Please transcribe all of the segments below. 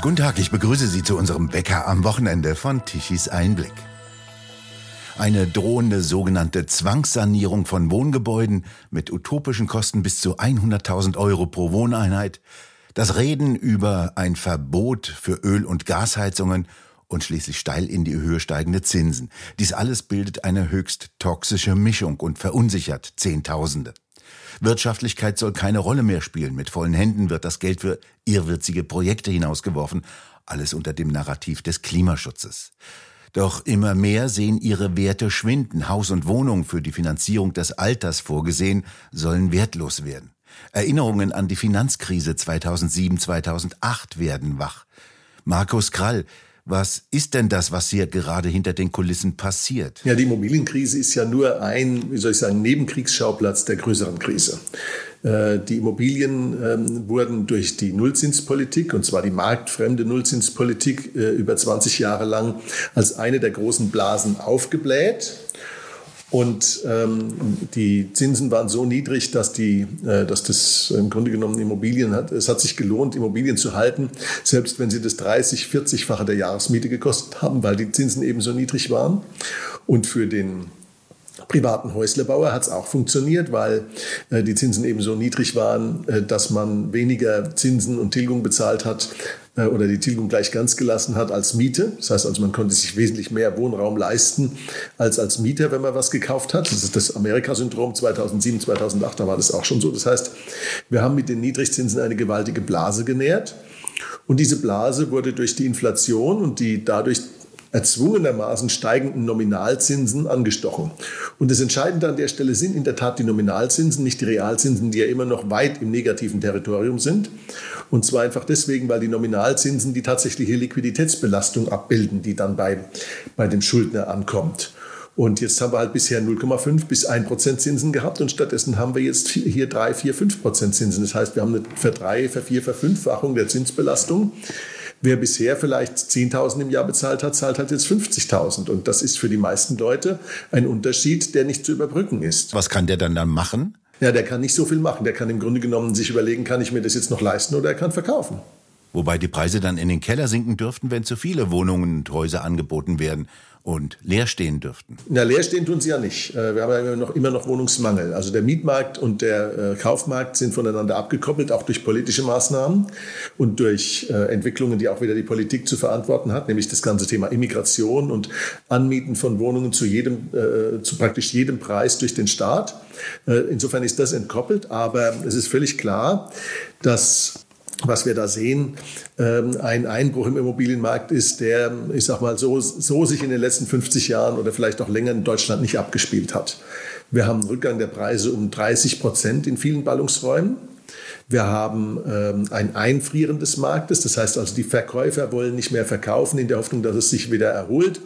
Guten Tag, ich begrüße Sie zu unserem Bäcker am Wochenende von Tichys Einblick. Eine drohende sogenannte Zwangssanierung von Wohngebäuden mit utopischen Kosten bis zu 100.000 Euro pro Wohneinheit, das Reden über ein Verbot für Öl- und Gasheizungen und schließlich steil in die Höhe steigende Zinsen. Dies alles bildet eine höchst toxische Mischung und verunsichert Zehntausende. Wirtschaftlichkeit soll keine Rolle mehr spielen. Mit vollen Händen wird das Geld für irrwitzige Projekte hinausgeworfen. Alles unter dem Narrativ des Klimaschutzes. Doch immer mehr sehen ihre Werte schwinden. Haus und Wohnung für die Finanzierung des Alters vorgesehen, sollen wertlos werden. Erinnerungen an die Finanzkrise 2007, 2008 werden wach. Markus Krall, was ist denn das, was hier gerade hinter den Kulissen passiert? Ja, die Immobilienkrise ist ja nur ein, wie soll ich sagen, Nebenkriegsschauplatz der größeren Krise. Äh, die Immobilien ähm, wurden durch die Nullzinspolitik, und zwar die marktfremde Nullzinspolitik, äh, über 20 Jahre lang als eine der großen Blasen aufgebläht. Und ähm, die Zinsen waren so niedrig, dass, die, äh, dass das im Grunde genommen Immobilien hat. Es hat sich gelohnt, Immobilien zu halten, selbst wenn sie das 30, 40-fache der Jahresmiete gekostet haben, weil die Zinsen eben so niedrig waren. Und für den privaten Häuslebauer hat es auch funktioniert, weil äh, die Zinsen eben so niedrig waren, äh, dass man weniger Zinsen und Tilgung bezahlt hat oder die Tilgung gleich ganz gelassen hat als Miete. Das heißt also, man konnte sich wesentlich mehr Wohnraum leisten als als Mieter, wenn man was gekauft hat. Das ist das Amerika-Syndrom 2007, 2008, da war das auch schon so. Das heißt, wir haben mit den Niedrigzinsen eine gewaltige Blase genährt. Und diese Blase wurde durch die Inflation und die dadurch erzwungenermaßen steigenden Nominalzinsen angestochen. Und das Entscheidende an der Stelle sind in der Tat die Nominalzinsen, nicht die Realzinsen, die ja immer noch weit im negativen Territorium sind. Und zwar einfach deswegen, weil die Nominalzinsen die tatsächliche Liquiditätsbelastung abbilden, die dann bei, bei dem Schuldner ankommt. Und jetzt haben wir halt bisher 0,5 bis 1 Prozent Zinsen gehabt und stattdessen haben wir jetzt hier 3, 4, 5 Prozent Zinsen. Das heißt, wir haben eine Verdrei-, Vervier-, Verfünffachung der Zinsbelastung. Wer bisher vielleicht 10.000 im Jahr bezahlt hat, zahlt halt jetzt 50.000. Und das ist für die meisten Leute ein Unterschied, der nicht zu überbrücken ist. Was kann der dann dann machen? Ja, der kann nicht so viel machen. Der kann im Grunde genommen sich überlegen, kann ich mir das jetzt noch leisten oder er kann verkaufen. Wobei die Preise dann in den Keller sinken dürften, wenn zu viele Wohnungen und Häuser angeboten werden und leer stehen dürften. Na, leer stehen tun sie ja nicht. Äh, wir haben ja immer noch, immer noch Wohnungsmangel. Also der Mietmarkt und der äh, Kaufmarkt sind voneinander abgekoppelt, auch durch politische Maßnahmen und durch äh, Entwicklungen, die auch wieder die Politik zu verantworten hat, nämlich das ganze Thema Immigration und Anmieten von Wohnungen zu jedem, zu praktisch jedem Preis durch den Staat. Insofern ist das entkoppelt, aber es ist völlig klar, dass was wir da sehen, ähm, ein Einbruch im Immobilienmarkt ist, der, ich sag mal, so, so sich in den letzten 50 Jahren oder vielleicht auch länger in Deutschland nicht abgespielt hat. Wir haben einen Rückgang der Preise um 30 Prozent in vielen Ballungsräumen. Wir haben ähm, ein Einfrieren des Marktes, das heißt also, die Verkäufer wollen nicht mehr verkaufen in der Hoffnung, dass es sich wieder erholt.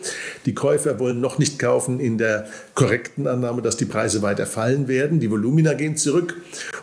Die Käufer wollen noch nicht kaufen in der korrekten Annahme, dass die Preise weiter fallen werden. Die Volumina gehen zurück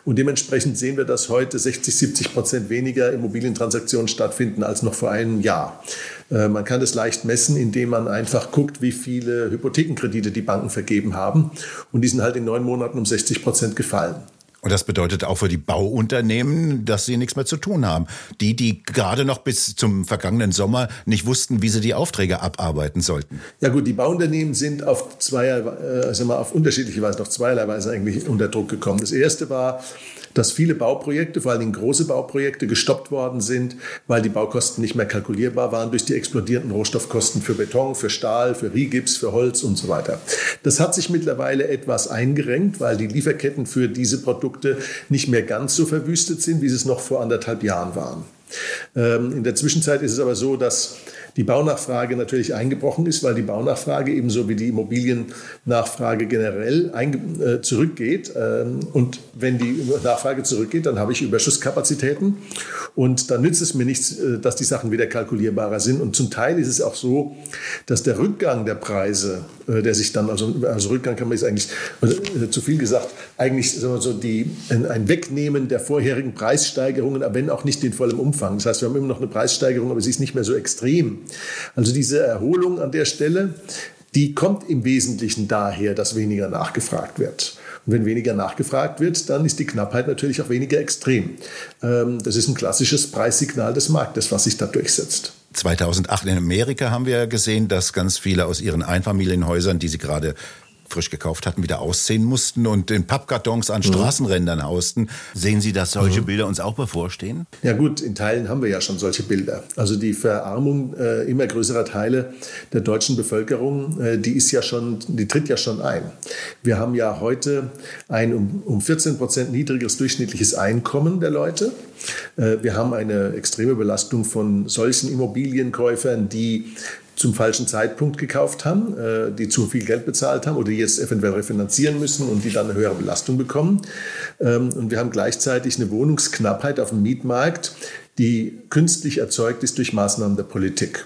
und dementsprechend sehen wir, dass heute 60, 70 Prozent weniger Immobilientransaktionen stattfinden als noch vor einem Jahr. Äh, man kann das leicht messen, indem man einfach guckt, wie viele Hypothekenkredite die Banken vergeben haben. Und die sind halt in neun Monaten um 60 Prozent gefallen. Und das bedeutet auch für die Bauunternehmen, dass sie nichts mehr zu tun haben. Die, die gerade noch bis zum vergangenen Sommer nicht wussten, wie sie die Aufträge abarbeiten sollten. Ja gut, die Bauunternehmen sind auf, zwei, äh, sagen wir, auf unterschiedliche Weise, noch zweierlei Weise eigentlich unter Druck gekommen. Das erste war, dass viele Bauprojekte, vor allem große Bauprojekte, gestoppt worden sind, weil die Baukosten nicht mehr kalkulierbar waren durch die explodierenden Rohstoffkosten für Beton, für Stahl, für Rigips, für Holz und so weiter. Das hat sich mittlerweile etwas eingerenkt, weil die Lieferketten für diese Produkte nicht mehr ganz so verwüstet sind, wie sie es noch vor anderthalb Jahren waren. Ähm, in der Zwischenzeit ist es aber so, dass die Baunachfrage natürlich eingebrochen ist, weil die Baunachfrage ebenso wie die Immobiliennachfrage generell äh, zurückgeht. Ähm, und wenn die Nachfrage zurückgeht, dann habe ich Überschusskapazitäten und dann nützt es mir nichts, äh, dass die Sachen wieder kalkulierbarer sind. Und zum Teil ist es auch so, dass der Rückgang der Preise, äh, der sich dann, also, also Rückgang kann man jetzt eigentlich, äh, zu viel gesagt, eigentlich sagen wir so die, ein Wegnehmen der vorherigen Preissteigerungen, aber wenn auch nicht in vollem Umfang. Das heißt, wir haben immer noch eine Preissteigerung, aber sie ist nicht mehr so extrem. Also diese Erholung an der Stelle, die kommt im Wesentlichen daher, dass weniger nachgefragt wird. Und wenn weniger nachgefragt wird, dann ist die Knappheit natürlich auch weniger extrem. Ähm, das ist ein klassisches Preissignal des Marktes, was sich da durchsetzt. 2008 in Amerika haben wir gesehen, dass ganz viele aus ihren Einfamilienhäusern, die sie gerade frisch gekauft hatten, wieder ausziehen mussten und in Pappkartons an mhm. Straßenrändern hausten. Sehen Sie, dass solche mhm. Bilder uns auch bevorstehen? Ja gut, in Teilen haben wir ja schon solche Bilder. Also die Verarmung äh, immer größerer Teile der deutschen Bevölkerung, äh, die ist ja schon, die tritt ja schon ein. Wir haben ja heute ein um, um 14 Prozent niedrigeres durchschnittliches Einkommen der Leute. Äh, wir haben eine extreme Belastung von solchen Immobilienkäufern, die zum falschen Zeitpunkt gekauft haben, äh, die zu viel Geld bezahlt haben oder die jetzt eventuell refinanzieren müssen und die dann eine höhere Belastung bekommen. Ähm, und wir haben gleichzeitig eine Wohnungsknappheit auf dem Mietmarkt, die künstlich erzeugt ist durch Maßnahmen der Politik.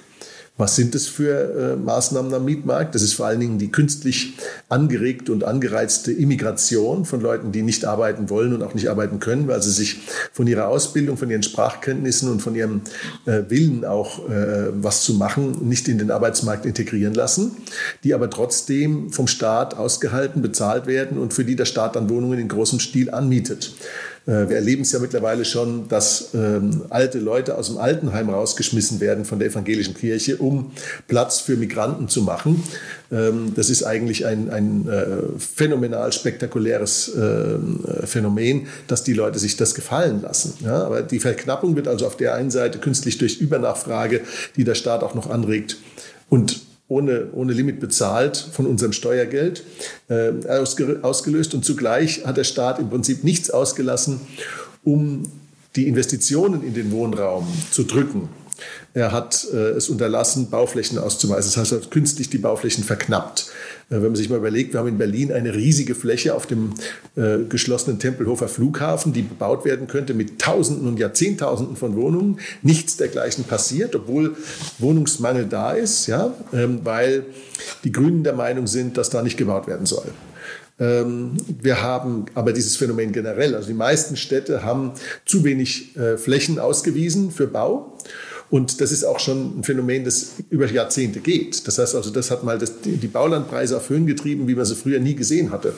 Was sind das für äh, Maßnahmen am Mietmarkt? Das ist vor allen Dingen die künstlich angeregte und angereizte Immigration von Leuten, die nicht arbeiten wollen und auch nicht arbeiten können, weil sie sich von ihrer Ausbildung, von ihren Sprachkenntnissen und von ihrem äh, Willen auch äh, was zu machen, nicht in den Arbeitsmarkt integrieren lassen, die aber trotzdem vom Staat ausgehalten, bezahlt werden und für die der Staat dann Wohnungen in großem Stil anmietet. Äh, wir erleben es ja mittlerweile schon, dass ähm, alte Leute aus dem Altenheim rausgeschmissen werden von der evangelischen Kirche, um Platz für Migranten zu machen. Ähm, das ist eigentlich ein, ein äh, phänomenal spektakuläres äh, Phänomen, dass die Leute sich das gefallen lassen. Ja, aber die Verknappung wird also auf der einen Seite künstlich durch Übernachfrage, die der Staat auch noch anregt, und ohne, ohne Limit bezahlt von unserem Steuergeld äh, ausgelöst. Und zugleich hat der Staat im Prinzip nichts ausgelassen, um die Investitionen in den Wohnraum zu drücken. Er hat äh, es unterlassen, Bauflächen auszuweisen. Das heißt, er hat künstlich die Bauflächen verknappt. Äh, wenn man sich mal überlegt, wir haben in Berlin eine riesige Fläche auf dem äh, geschlossenen Tempelhofer Flughafen, die bebaut werden könnte mit Tausenden und Jahrzehntausenden von Wohnungen. Nichts dergleichen passiert, obwohl Wohnungsmangel da ist, ja, ähm, weil die Grünen der Meinung sind, dass da nicht gebaut werden soll. Ähm, wir haben aber dieses Phänomen generell. Also die meisten Städte haben zu wenig äh, Flächen ausgewiesen für Bau. Und das ist auch schon ein Phänomen, das über Jahrzehnte geht. Das heißt also, das hat mal das, die Baulandpreise auf Höhen getrieben, wie man sie früher nie gesehen hatte.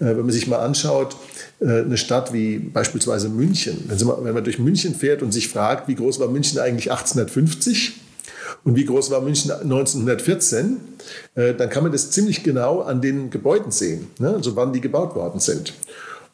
Äh, wenn man sich mal anschaut, äh, eine Stadt wie beispielsweise München, wenn, man durch München fährt und sich fragt, wie groß war München eigentlich 1850? Und wie groß war München 1914? Äh, dann kann man das ziemlich genau an den Gebäuden sehen, ne? also wann die gebaut worden sind.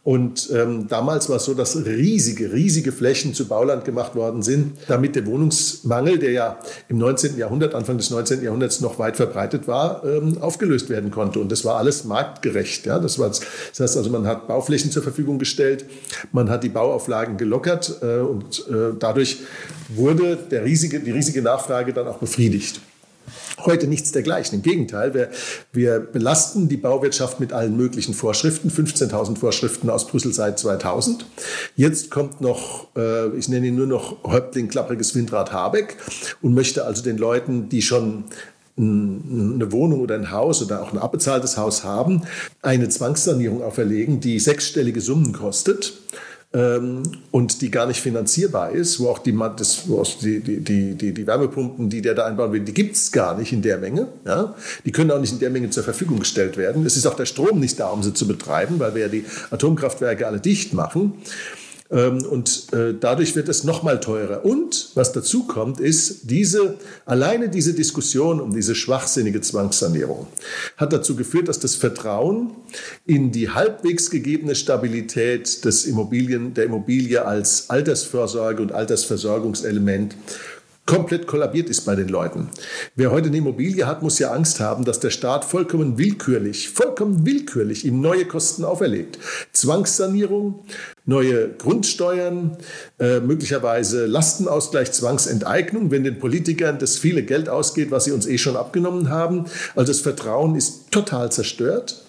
Und ähm, damals war es so, dass riesige, riesige Flächen zu Bauland gemacht worden sind, damit der Wohnungsmangel, der ja im 19. Jahrhundert, Anfang des 19. Jahrhunderts noch weit verbreitet war, ähm, aufgelöst werden konnte. Und das war alles marktgerecht. Ja? Das, war, das heißt also, man hat Bauflächen zur Verfügung gestellt, man hat die Bauauflagen gelockert äh, und äh, dadurch wurde der riesige, die riesige Nachfrage dann auch befriedigt. Heute nichts dergleichen. Im Gegenteil, wir, wir belasten die Bauwirtschaft mit allen möglichen Vorschriften, 15.000 Vorschriften aus Brüssel seit 2000. Jetzt kommt noch, äh, ich nenne ihn nur noch Häuptling klappriges Windrad Habeck und möchte also den Leuten, die schon eine Wohnung oder ein Haus oder auch ein abbezahltes Haus haben, eine Zwangssanierung auferlegen, die sechsstellige Summen kostet ähm, und die gar nicht finanzierbar ist, wo auch die, das, wo auch die, die, die, die, Wärmepumpen, die der da einbauen will, die gibt es gar nicht in der Menge. Ja? Die können auch nicht in der Menge zur Verfügung gestellt werden. Es ist auch der Strom nicht da, um sie zu betreiben, weil wir ja die Atomkraftwerke alle dicht machen. Ähm, und äh, dadurch wird es noch mal teurer. Und was dazu kommt, ist, diese, alleine diese Diskussion um diese schwachsinnige Zwangssanierung hat dazu geführt, dass das Vertrauen in die halbwegs gegebene Stabilität des Immobilien, der Immobilie als Altersvorsorge und Altersversorgungselement komplett kollabiert ist bei den Leuten. Wer heute eine Immobilie hat, muss ja Angst haben, dass der Staat vollkommen willkürlich, vollkommen willkürlich ihm neue Kosten auferlegt. Zwangssanierung, neue Grundsteuern, äh, möglicherweise Lastenausgleich, Zwangsenteignung, wenn den Politikern das viele Geld ausgeht, was sie uns eh schon abgenommen haben. Also das Vertrauen ist total zerstört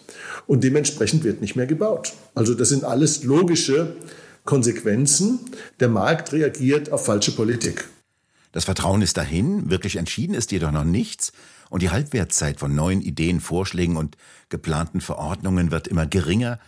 und dementsprechend wird nicht mehr gebaut. Also das sind alles logische Konsequenzen. Der Markt reagiert auf falsche Politik. Das Vertrauen ist dahin, wirklich entschieden ist jedoch noch nichts, und die Halbwertszeit von neuen Ideen, Vorschlägen und geplanten Verordnungen wird immer geringer,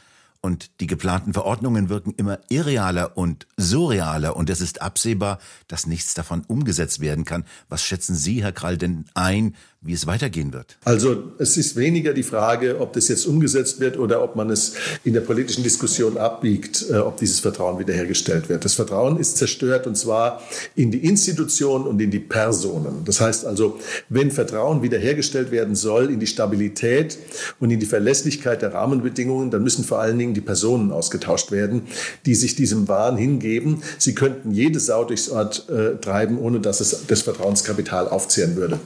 und die geplanten Verordnungen wirken immer irrealer und surrealer, und es ist absehbar, dass nichts davon umgesetzt werden kann. Was schätzen Sie, Herr Krall, denn ein, wie es weitergehen wird? Also es ist weniger die Frage, ob das jetzt umgesetzt wird oder ob man es in der politischen Diskussion abbiegt, äh, ob dieses Vertrauen wiederhergestellt wird. Das Vertrauen ist zerstört und zwar in die Institutionen und in die Personen. Das heißt also, wenn Vertrauen wiederhergestellt werden soll in die Stabilität und in die Verlässlichkeit der Rahmenbedingungen, dann müssen vor allen Dingen die Personen ausgetauscht werden, die sich diesem Wahn hingeben. Sie könnten jede Sau durchs Ort äh, treiben, ohne dass es das Vertrauenskapital aufzehren würde.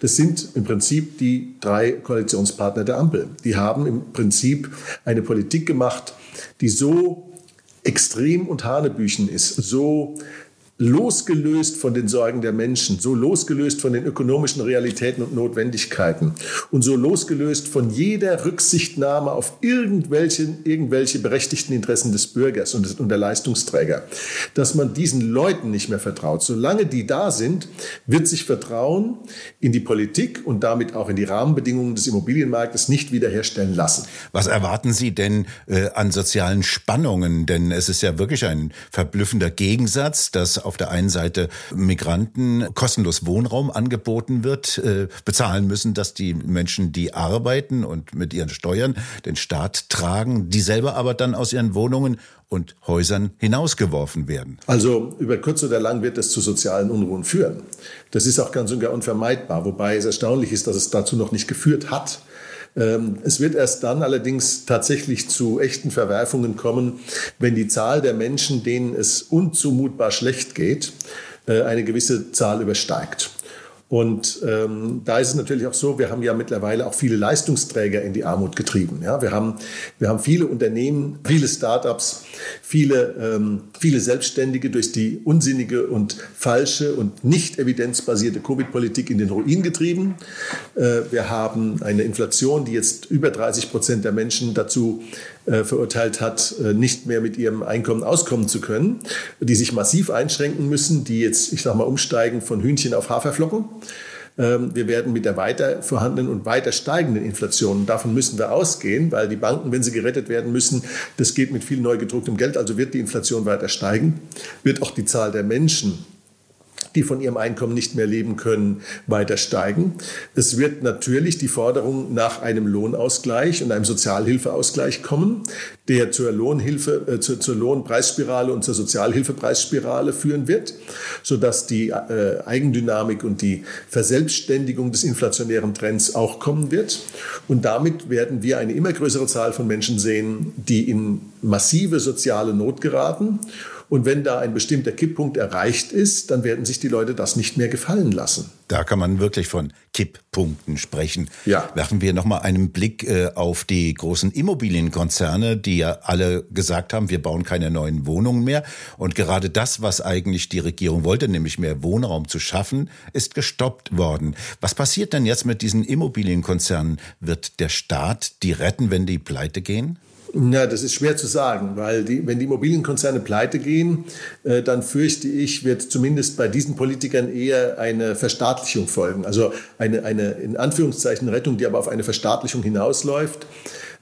Das sind im Prinzip die drei Koalitionspartner der Ampel. Die haben im Prinzip eine Politik gemacht, die so extrem und hanebüchen ist, so losgelöst von den Sorgen der Menschen, so losgelöst von den ökonomischen Realitäten und Notwendigkeiten und so losgelöst von jeder Rücksichtnahme auf irgendwelche, irgendwelche berechtigten Interessen des Bürgers und, des, und der Leistungsträger, dass man diesen Leuten nicht mehr vertraut. Solange die da sind, wird sich Vertrauen in die Politik und damit auch in die Rahmenbedingungen des Immobilienmarktes nicht wiederherstellen lassen. Was erwarten Sie denn äh, an sozialen Spannungen? Denn es ist ja wirklich ein verblüffender Gegensatz, dass auf der einen Seite Migranten kostenlos Wohnraum angeboten wird, äh, bezahlen müssen, dass die Menschen, die arbeiten und mit ihren Steuern den Staat tragen, die selber aber dann aus ihren Wohnungen und Häusern hinausgeworfen werden. Also über kurz oder lang wird das zu sozialen Unruhen führen. Das ist auch ganz und gar unvermeidbar, wobei es erstaunlich ist, dass es dazu noch nicht geführt hat. Ähm, es wird erst dann allerdings tatsächlich zu echten Verwerfungen kommen, wenn die Zahl der Menschen, denen es unzumutbar schlecht geht, äh, eine gewisse Zahl übersteigt. Und ähm, da ist es natürlich auch so, wir haben ja mittlerweile auch viele Leistungsträger in die Armut getrieben. Ja? Wir, haben, wir haben viele Unternehmen, viele Startups, viele, ähm, viele Selbstständige durch die unsinnige und falsche und nicht evidenzbasierte Covid-Politik in den Ruin getrieben. Äh, wir haben eine Inflation, die jetzt über 30 Prozent der Menschen dazu äh, verurteilt hat, äh, nicht mehr mit ihrem Einkommen auskommen zu können, die sich massiv einschränken müssen, die jetzt, ich sag mal, umsteigen von Hühnchen auf Haferflocken. Ähm, wir werden mit der weiter vorhandenen und weiter steigenden Inflation, davon müssen wir ausgehen, weil die Banken, wenn sie gerettet werden müssen, das geht mit viel neu gedrucktem Geld, also wird die Inflation weiter steigen, wird auch die Zahl der Menschen die von ihrem Einkommen nicht mehr leben können, weiter steigen. Es wird natürlich die Forderung nach einem Lohnausgleich und einem Sozialhilfeausgleich kommen, der zur Lohnhilfe, äh, zur, zur Lohnpreisspirale und zur Sozialhilfepreisspirale führen wird, sodass die äh, Eigendynamik und die Verselbstständigung des inflationären Trends auch kommen wird. Und damit werden wir eine immer größere Zahl von Menschen sehen, die in massive soziale Not geraten und wenn da ein bestimmter Kipppunkt erreicht ist, dann werden sich die Leute das nicht mehr gefallen lassen. Da kann man wirklich von Kipppunkten sprechen. Ja. Werfen wir noch mal einen Blick äh, auf die großen Immobilienkonzerne, die ja alle gesagt haben, wir bauen keine neuen Wohnungen mehr. Und gerade das, was eigentlich die Regierung wollte, nämlich mehr Wohnraum zu schaffen, ist gestoppt worden. Was passiert denn jetzt mit diesen Immobilienkonzernen? Wird der Staat die retten, wenn die pleite gehen? Na, das ist schwer zu sagen, weil die, wenn die Immobilienkonzerne pleite gehen, äh, dann fürchte ich, wird zumindest bei diesen Politikern eher eine Verstaatlichung folgen. Also eine, eine in Anführungszeichen Rettung, die aber auf eine Verstaatlichung hinausläuft.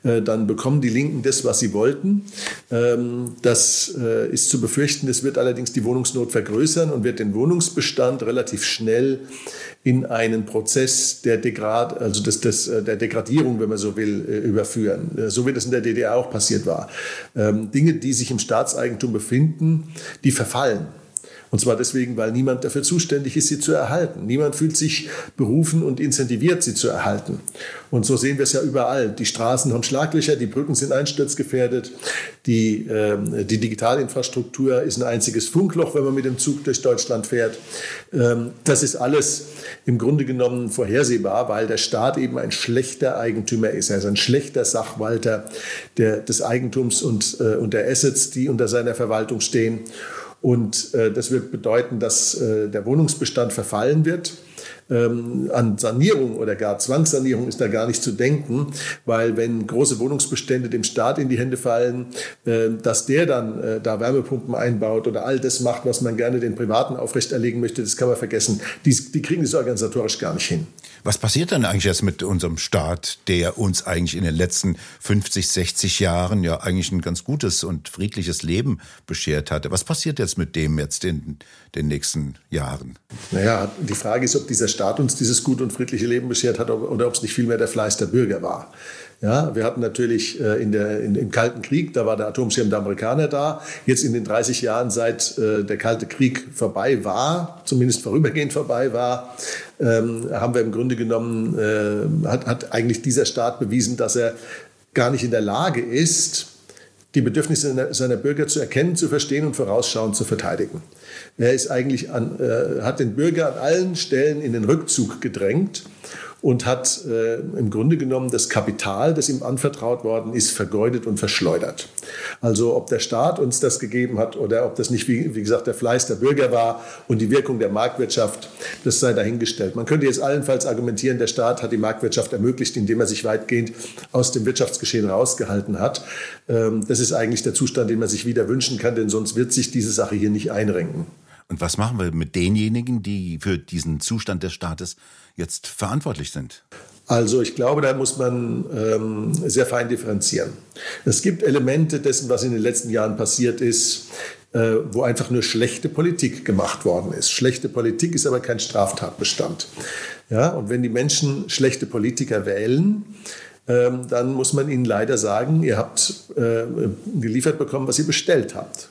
Äh, dann bekommen die Linken das, was sie wollten. Ähm, das äh, ist zu befürchten. Das wird allerdings die Wohnungsnot vergrößern und wird den Wohnungsbestand relativ schnell in einen Prozess der, Degrad, also des, des, äh, der Degradierung, wenn man so will, überführen. So wie das in der DDR auch passiert war. Ähm, Dinge, die sich im Staatseigentum befinden, die verfallen. Und zwar deswegen, weil niemand dafür zuständig ist, sie zu erhalten. Niemand fühlt sich berufen und incentiviert, sie zu erhalten. Und so sehen wir es ja überall. Die Straßen haben Schlaglöcher, die Brücken sind einsturzgefährdet, die, äh, die Digitalinfrastruktur ist ein einziges Funkloch, wenn man mit dem Zug durch Deutschland fährt. Ähm, das ist alles im Grunde genommen vorhersehbar, weil der Staat eben ein schlechter Eigentümer ist. Er ist ein schlechter Sachwalter der, des Eigentums und, äh, und der Assets, die unter seiner Verwaltung stehen. Und äh, das wird bedeuten, dass äh, der Wohnungsbestand verfallen wird. Ähm, an Sanierung oder gar Zwangssanierung ist da gar nicht zu denken, weil wenn große Wohnungsbestände dem Staat in die Hände fallen, äh, dass der dann äh, da Wärmepumpen einbaut oder all das macht, was man gerne den Privaten aufrechterlegen möchte, das kann man vergessen. Die, die kriegen das organisatorisch gar nicht hin. Was passiert dann eigentlich jetzt mit unserem Staat, der uns eigentlich in den letzten 50, 60 Jahren ja eigentlich ein ganz gutes und friedliches Leben beschert hatte? Was passiert jetzt mit dem jetzt in den nächsten Jahren? Naja, die Frage ist, ob dieser Staat Staat uns dieses gut und friedliche Leben beschert hat oder ob es nicht vielmehr der Fleiß der Bürger war. Ja, wir hatten natürlich äh, in der, in, im Kalten Krieg, da war der Atomschirm der Amerikaner da. Jetzt in den 30 Jahren, seit äh, der Kalte Krieg vorbei war, zumindest vorübergehend vorbei war, ähm, haben wir im Grunde genommen, äh, hat, hat eigentlich dieser Staat bewiesen, dass er gar nicht in der Lage ist, die Bedürfnisse seiner Bürger zu erkennen, zu verstehen und vorausschauend zu verteidigen. Er ist eigentlich an, äh, hat den Bürger an allen Stellen in den Rückzug gedrängt und hat äh, im Grunde genommen das Kapital, das ihm anvertraut worden ist, vergeudet und verschleudert. Also ob der Staat uns das gegeben hat oder ob das nicht, wie, wie gesagt, der Fleiß der Bürger war und die Wirkung der Marktwirtschaft, das sei dahingestellt. Man könnte jetzt allenfalls argumentieren, der Staat hat die Marktwirtschaft ermöglicht, indem er sich weitgehend aus dem Wirtschaftsgeschehen rausgehalten hat. Ähm, das ist eigentlich der Zustand, den man sich wieder wünschen kann, denn sonst wird sich diese Sache hier nicht einrenken. Und was machen wir mit denjenigen, die für diesen Zustand des Staates jetzt verantwortlich sind? Also ich glaube, da muss man ähm, sehr fein differenzieren. Es gibt Elemente dessen, was in den letzten Jahren passiert ist, äh, wo einfach nur schlechte Politik gemacht worden ist. Schlechte Politik ist aber kein Straftatbestand. Ja, und wenn die Menschen schlechte Politiker wählen, ähm, dann muss man ihnen leider sagen, ihr habt äh, geliefert bekommen, was ihr bestellt habt.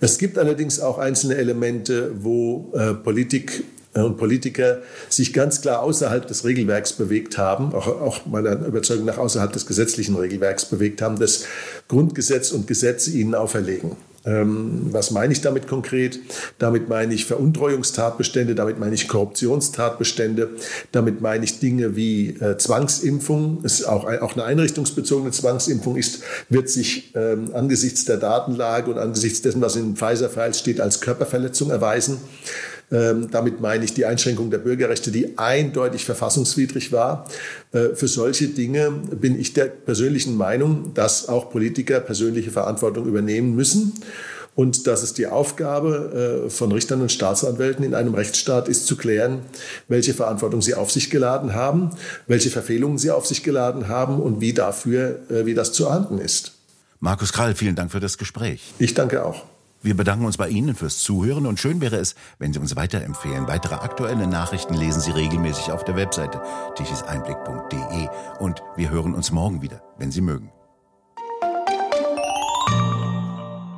Es gibt allerdings auch einzelne Elemente, wo äh, Politik äh, und Politiker sich ganz klar außerhalb des Regelwerks bewegt haben, auch, auch meiner Überzeugung nach außerhalb des gesetzlichen Regelwerks bewegt haben, das Grundgesetz und Gesetze ihnen auferlegen. Ähm, was meine ich damit konkret? Damit meine ich Veruntreuungstatbestände, damit meine ich Korruptionstatbestände, damit meine ich Dinge wie äh, Zwangsimpfung. Auch, auch eine einrichtungsbezogene Zwangsimpfung ist, wird sich ähm, angesichts der Datenlage und angesichts dessen, was in Pfizer-Files steht, als Körperverletzung erweisen. Ähm, damit meine ich die Einschränkung der Bürgerrechte, die eindeutig verfassungswidrig war. Äh, für solche Dinge bin ich der persönlichen Meinung, dass auch Politiker persönliche Verantwortung übernehmen müssen und dass es die Aufgabe äh, von Richtern und Staatsanwälten in einem Rechtsstaat ist, zu klären, welche Verantwortung sie auf sich geladen haben, welche Verfehlungen sie auf sich geladen haben und wie dafür, äh, wie das zu ahnden ist. Markus Krall, vielen Dank für das Gespräch. Ich danke auch. Wir bedanken uns bei Ihnen fürs Zuhören und schön wäre es, wenn Sie uns weiterempfehlen. Weitere aktuelle Nachrichten lesen Sie regelmäßig auf der Webseite tichiseinblick.de und wir hören uns morgen wieder, wenn Sie mögen.